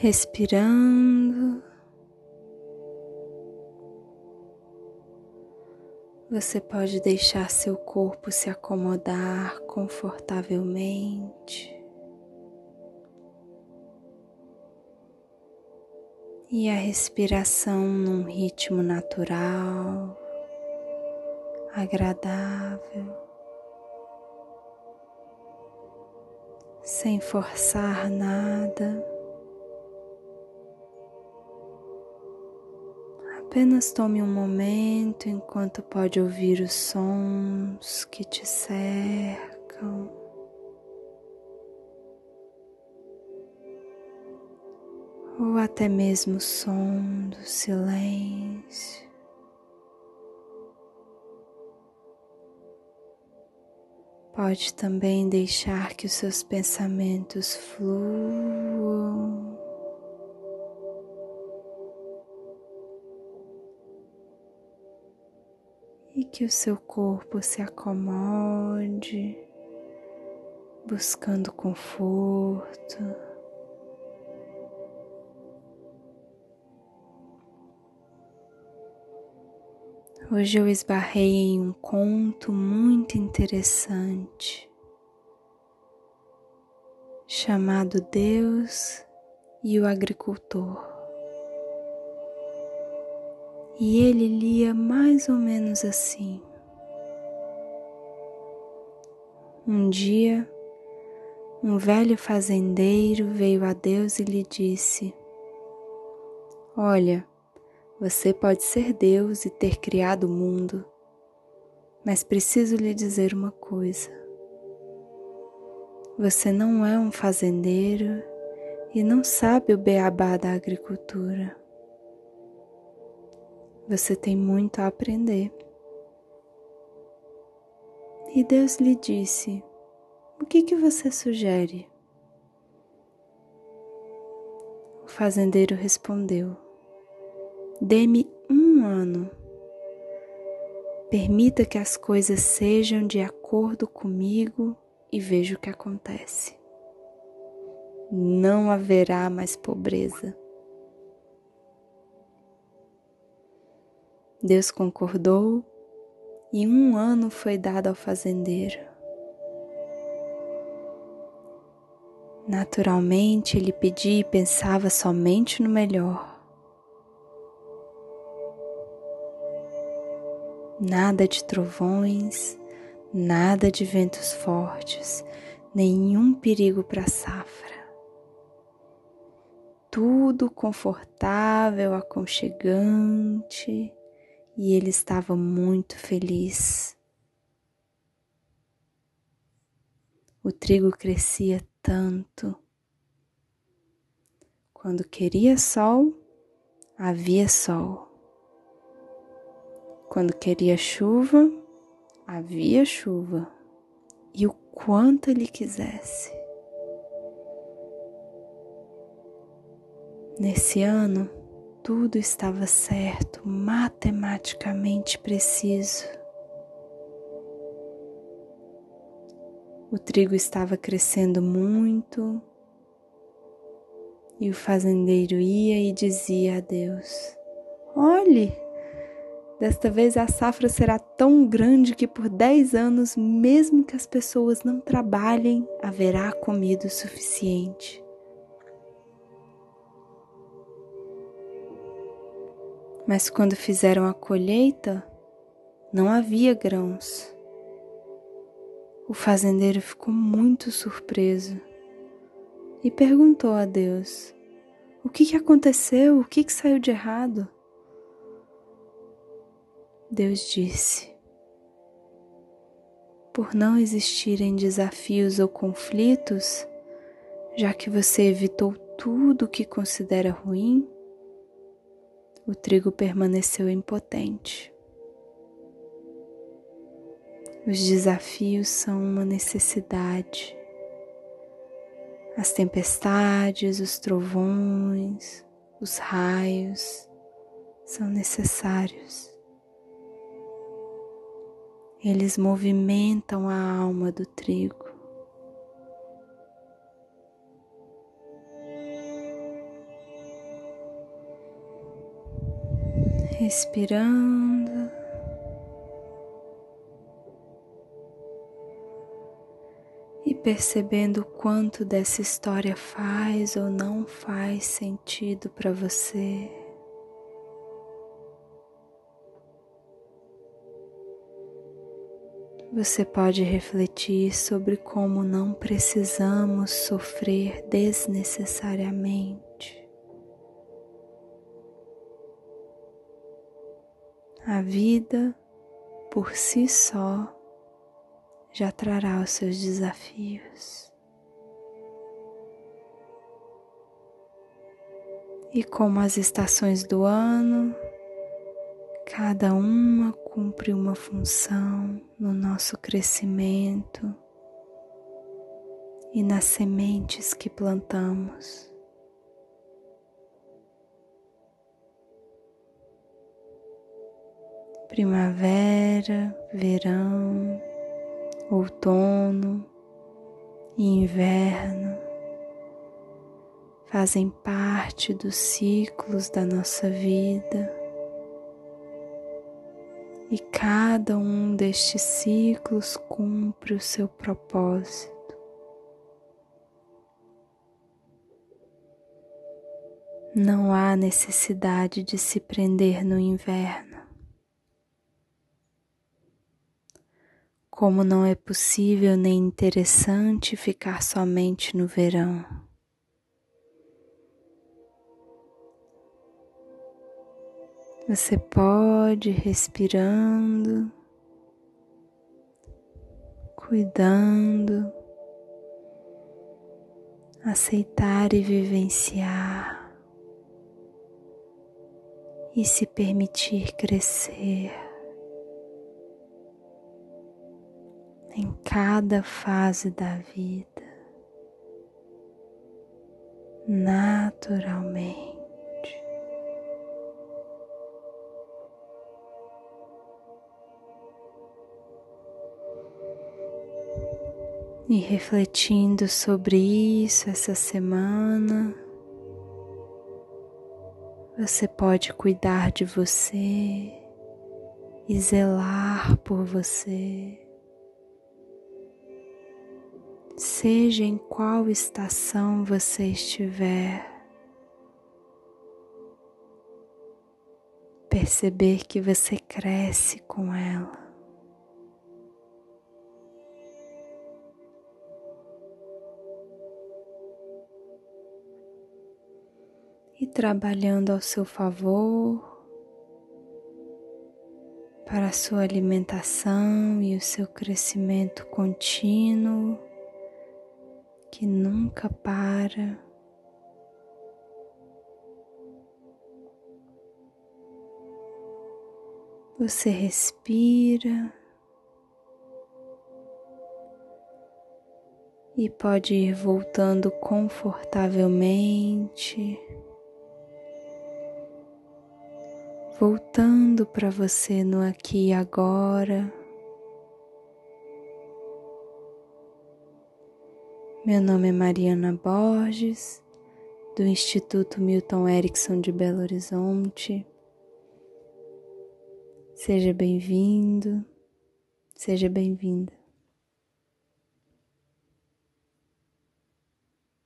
respirando. Você pode deixar seu corpo se acomodar confortavelmente. E a respiração num ritmo natural, agradável, sem forçar nada. Apenas tome um momento enquanto pode ouvir os sons que te cercam. Ou até mesmo o som do silêncio. Pode também deixar que os seus pensamentos fluam. E que o seu corpo se acomode, buscando conforto. Hoje eu esbarrei em um conto muito interessante chamado Deus e o Agricultor e ele lia mais ou menos assim. Um dia, um velho fazendeiro veio a Deus e lhe disse: Olha, você pode ser Deus e ter criado o mundo, mas preciso lhe dizer uma coisa. Você não é um fazendeiro e não sabe o beabá da agricultura. Você tem muito a aprender. E Deus lhe disse: O que, que você sugere? O fazendeiro respondeu: Dê-me um ano. Permita que as coisas sejam de acordo comigo e veja o que acontece. Não haverá mais pobreza Deus concordou e um ano foi dado ao fazendeiro. Naturalmente, ele pedia e pensava somente no melhor. Nada de trovões, nada de ventos fortes, nenhum perigo para a safra. Tudo confortável, aconchegante e ele estava muito feliz. O trigo crescia tanto. Quando queria sol, havia sol. Quando queria chuva, havia chuva. E o quanto ele quisesse. Nesse ano, tudo estava certo, matematicamente preciso. O trigo estava crescendo muito e o fazendeiro ia e dizia a Deus: Olhe, desta vez a safra será tão grande que por dez anos, mesmo que as pessoas não trabalhem, haverá comida o suficiente. Mas quando fizeram a colheita, não havia grãos. O fazendeiro ficou muito surpreso e perguntou a Deus: O que, que aconteceu? O que, que saiu de errado? Deus disse: Por não existirem desafios ou conflitos, já que você evitou tudo o que considera ruim, o trigo permaneceu impotente. Os desafios são uma necessidade. As tempestades, os trovões, os raios são necessários. Eles movimentam a alma do trigo. Respirando. E percebendo quanto dessa história faz ou não faz sentido para você. Você pode refletir sobre como não precisamos sofrer desnecessariamente. A vida por si só já trará os seus desafios. E como as estações do ano, cada uma cumpre uma função no nosso crescimento e nas sementes que plantamos. Primavera, verão, outono e inverno fazem parte dos ciclos da nossa vida. E cada um destes ciclos cumpre o seu propósito. Não há necessidade de se prender no inverno. Como não é possível nem interessante ficar somente no verão. Você pode respirando, cuidando, aceitar e vivenciar e se permitir crescer. Em cada fase da vida, naturalmente. E refletindo sobre isso essa semana, você pode cuidar de você e zelar por você. Seja em qual estação você estiver, perceber que você cresce com ela. E trabalhando ao seu favor, para a sua alimentação e o seu crescimento contínuo que nunca para. Você respira e pode ir voltando confortavelmente, voltando para você no aqui e agora. Meu nome é Mariana Borges, do Instituto Milton Erickson de Belo Horizonte. Seja bem-vindo, seja bem-vinda.